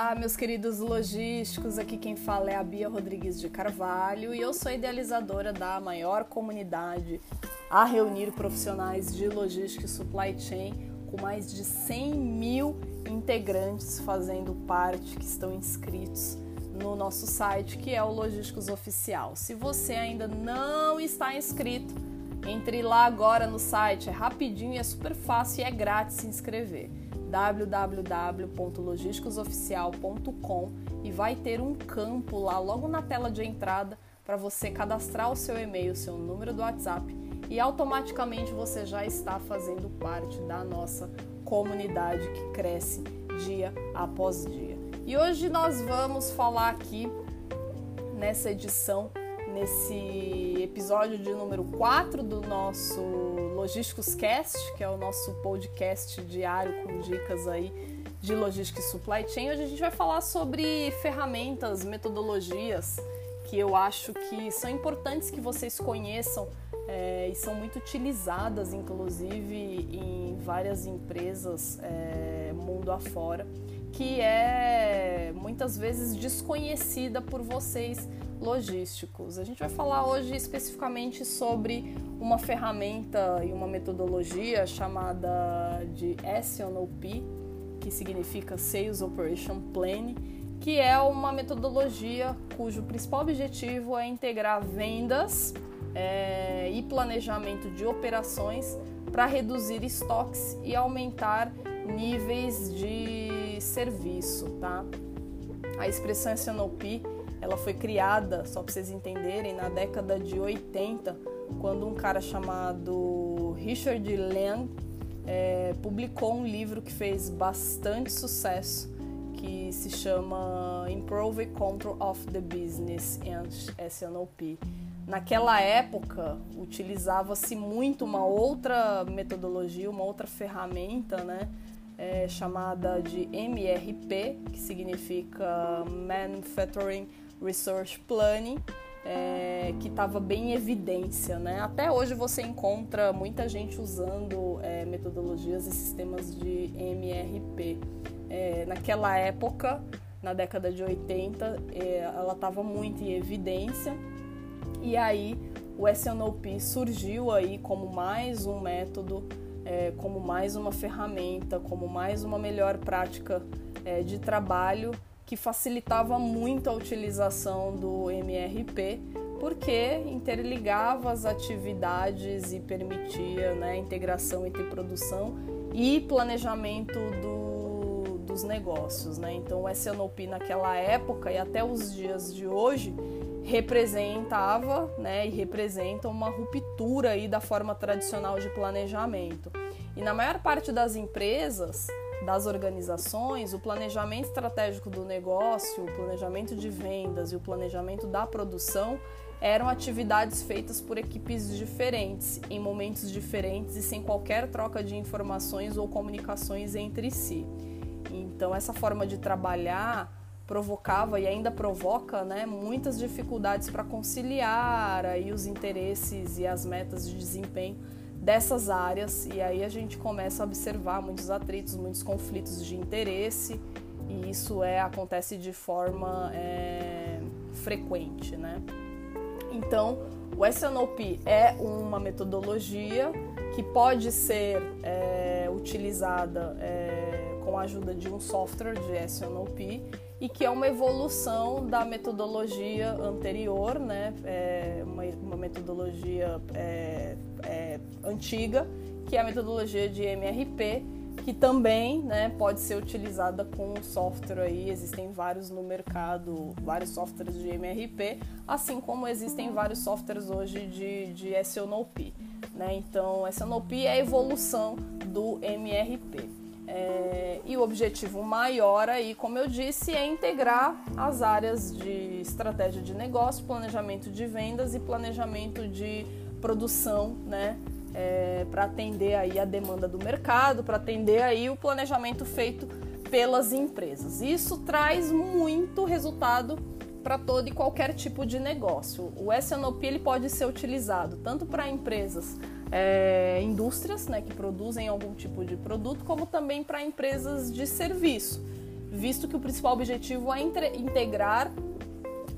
Olá, meus queridos logísticos. Aqui quem fala é a Bia Rodrigues de Carvalho e eu sou idealizadora da maior comunidade a reunir profissionais de logística e supply chain com mais de 100 mil integrantes fazendo parte que estão inscritos no nosso site que é o Logísticos Oficial. Se você ainda não está inscrito, entre lá agora no site, é rapidinho, é super fácil e é grátis se inscrever www.logisticosoficial.com e vai ter um campo lá logo na tela de entrada para você cadastrar o seu e-mail, o seu número do WhatsApp e automaticamente você já está fazendo parte da nossa comunidade que cresce dia após dia. E hoje nós vamos falar aqui nessa edição nesse episódio de número 4 do nosso Logísticos Cast, que é o nosso podcast diário com dicas aí de logística e supply chain. Hoje a gente vai falar sobre ferramentas, metodologias que eu acho que são importantes que vocês conheçam é, e são muito utilizadas, inclusive, em várias empresas é, mundo afora, que é muitas vezes desconhecida por vocês logísticos. A gente vai falar hoje especificamente sobre uma ferramenta e uma metodologia chamada de SNOP, que significa Sales Operation Planning, que é uma metodologia cujo principal objetivo é integrar vendas é, e planejamento de operações para reduzir estoques e aumentar níveis de serviço, tá? A expressão SNOP ela foi criada, só para vocês entenderem, na década de 80, quando um cara chamado Richard Lang é, publicou um livro que fez bastante sucesso, que se chama Improve Control of the Business and SNOP. Naquela época, utilizava-se muito uma outra metodologia, uma outra ferramenta, né? É, chamada de MRP, que significa Manufacturing Resource Planning, é, que estava bem em evidência. Né? Até hoje você encontra muita gente usando é, metodologias e sistemas de MRP. É, naquela época, na década de 80, é, ela estava muito em evidência e aí o SNOP surgiu aí como mais um método, é, como mais uma ferramenta, como mais uma melhor prática é, de trabalho que facilitava muito a utilização do MRP, porque interligava as atividades e permitia né, a integração entre produção e planejamento do, dos negócios. Né? Então, o SNOP naquela época e até os dias de hoje representava né, e representa uma ruptura aí da forma tradicional de planejamento. E na maior parte das empresas, das organizações, o planejamento estratégico do negócio, o planejamento de vendas e o planejamento da produção eram atividades feitas por equipes diferentes, em momentos diferentes e sem qualquer troca de informações ou comunicações entre si. Então, essa forma de trabalhar provocava e ainda provoca né, muitas dificuldades para conciliar aí os interesses e as metas de desempenho dessas áreas e aí a gente começa a observar muitos atritos, muitos conflitos de interesse e isso é acontece de forma é, frequente, né? Então, o SNOP é uma metodologia que pode ser é, utilizada é, com a ajuda de um software de SNOP e que é uma evolução da metodologia anterior, né? É uma, uma, metodologia é, é, antiga, que é a metodologia de MRP, que também né, pode ser utilizada com software aí, existem vários no mercado, vários softwares de MRP, assim como existem vários softwares hoje de, de SNOP. Né? Então, SNOP é a evolução do MRP. É, e o objetivo maior aí, como eu disse, é integrar as áreas de estratégia de negócio, planejamento de vendas e planejamento de produção, né? É, para atender aí a demanda do mercado, para atender aí o planejamento feito pelas empresas. Isso traz muito resultado para todo e qualquer tipo de negócio. O SNOP ele pode ser utilizado tanto para empresas é, indústrias né, que produzem algum tipo de produto, como também para empresas de serviço. visto que o principal objetivo é integrar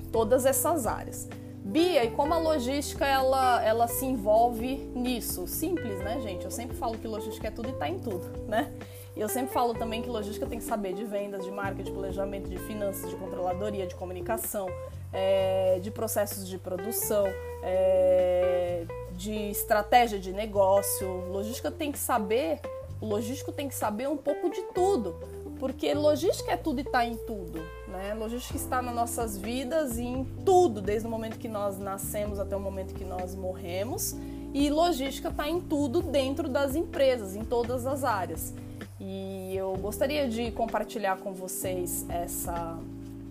todas essas áreas. Bia, e como a logística ela, ela se envolve nisso? Simples, né, gente? Eu sempre falo que logística é tudo e está em tudo, né? E eu sempre falo também que logística tem que saber de vendas, de marketing, de planejamento, de finanças, de controladoria, de comunicação, é, de processos de produção, é, de estratégia de negócio. Logística tem que saber, o logístico tem que saber um pouco de tudo, porque logística é tudo e está em tudo. Né? Logística está nas nossas vidas e em tudo, desde o momento que nós nascemos até o momento que nós morremos. E logística está em tudo dentro das empresas, em todas as áreas. E eu gostaria de compartilhar com vocês essa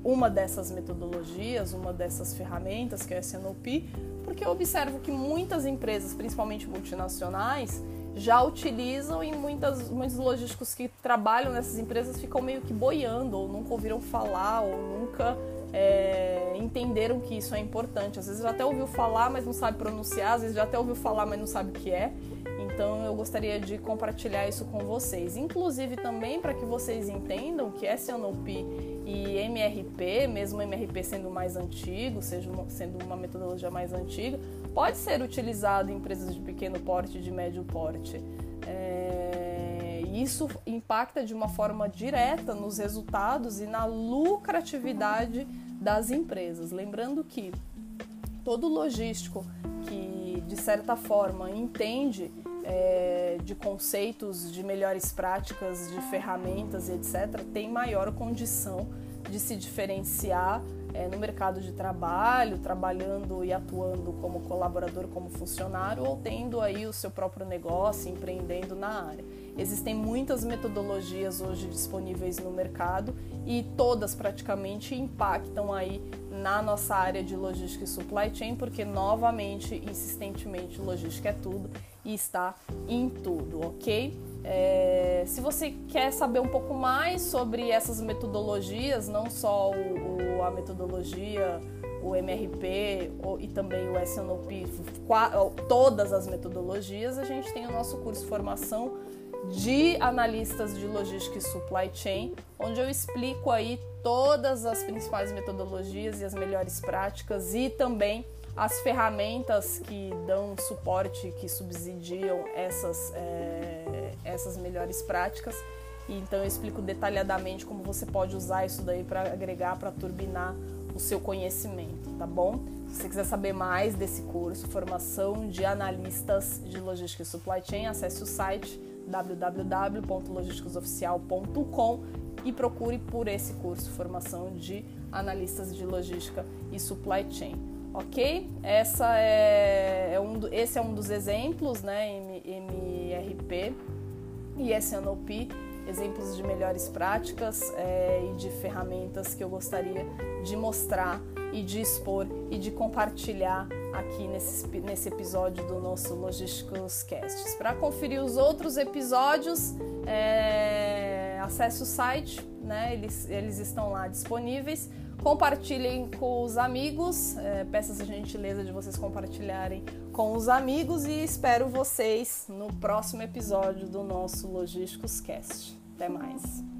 uma dessas metodologias, uma dessas ferramentas que é a SNOP, porque eu observo que muitas empresas, principalmente multinacionais, já utilizam e muitas, muitos logísticos que trabalham nessas empresas ficam meio que boiando, ou nunca ouviram falar, ou nunca é, entenderam que isso é importante. Às vezes já até ouviu falar, mas não sabe pronunciar, às vezes já até ouviu falar, mas não sabe o que é. Então eu gostaria de compartilhar isso com vocês. Inclusive também para que vocês entendam que SNOP e MRP, mesmo MRP sendo mais antigo, seja uma, sendo uma metodologia mais antiga, pode ser utilizado em empresas de pequeno porte e de médio porte. É, isso impacta de uma forma direta nos resultados e na lucratividade das empresas. Lembrando que todo logístico que de certa forma entende é, de conceitos, de melhores práticas, de ferramentas e etc., tem maior condição de se diferenciar é, no mercado de trabalho, trabalhando e atuando como colaborador, como funcionário, ou tendo aí o seu próprio negócio, empreendendo na área. Existem muitas metodologias hoje disponíveis no mercado e todas praticamente impactam aí na nossa área de logística e supply chain, porque novamente, insistentemente, logística é tudo e está em tudo, ok? É, se você quer saber um pouco mais sobre essas metodologias, não só o, o, a metodologia, o MRP o, e também o SNOP, todas as metodologias, a gente tem o nosso curso de formação de analistas de logística e supply chain, onde eu explico aí todas as principais metodologias e as melhores práticas e também as ferramentas que dão suporte, que subsidiam essas, é, essas melhores práticas. Então eu explico detalhadamente como você pode usar isso daí para agregar, para turbinar o seu conhecimento, tá bom? Se você quiser saber mais desse curso, formação de analistas de logística e supply chain, acesse o site www.logisticasoficial.com e procure por esse curso, formação de analistas de logística e supply chain ok? Essa é, é um, esse é um dos exemplos, né? MRP e SNOP, exemplos de melhores práticas é, e de ferramentas que eu gostaria de mostrar e de expor e de compartilhar aqui nesse, nesse episódio do nosso Logísticos Casts. Para conferir os outros episódios, é, acesse o site, né? eles, eles estão lá disponíveis Compartilhem com os amigos, é, peço essa gentileza de vocês compartilharem com os amigos e espero vocês no próximo episódio do nosso Logísticos Cast. Até mais!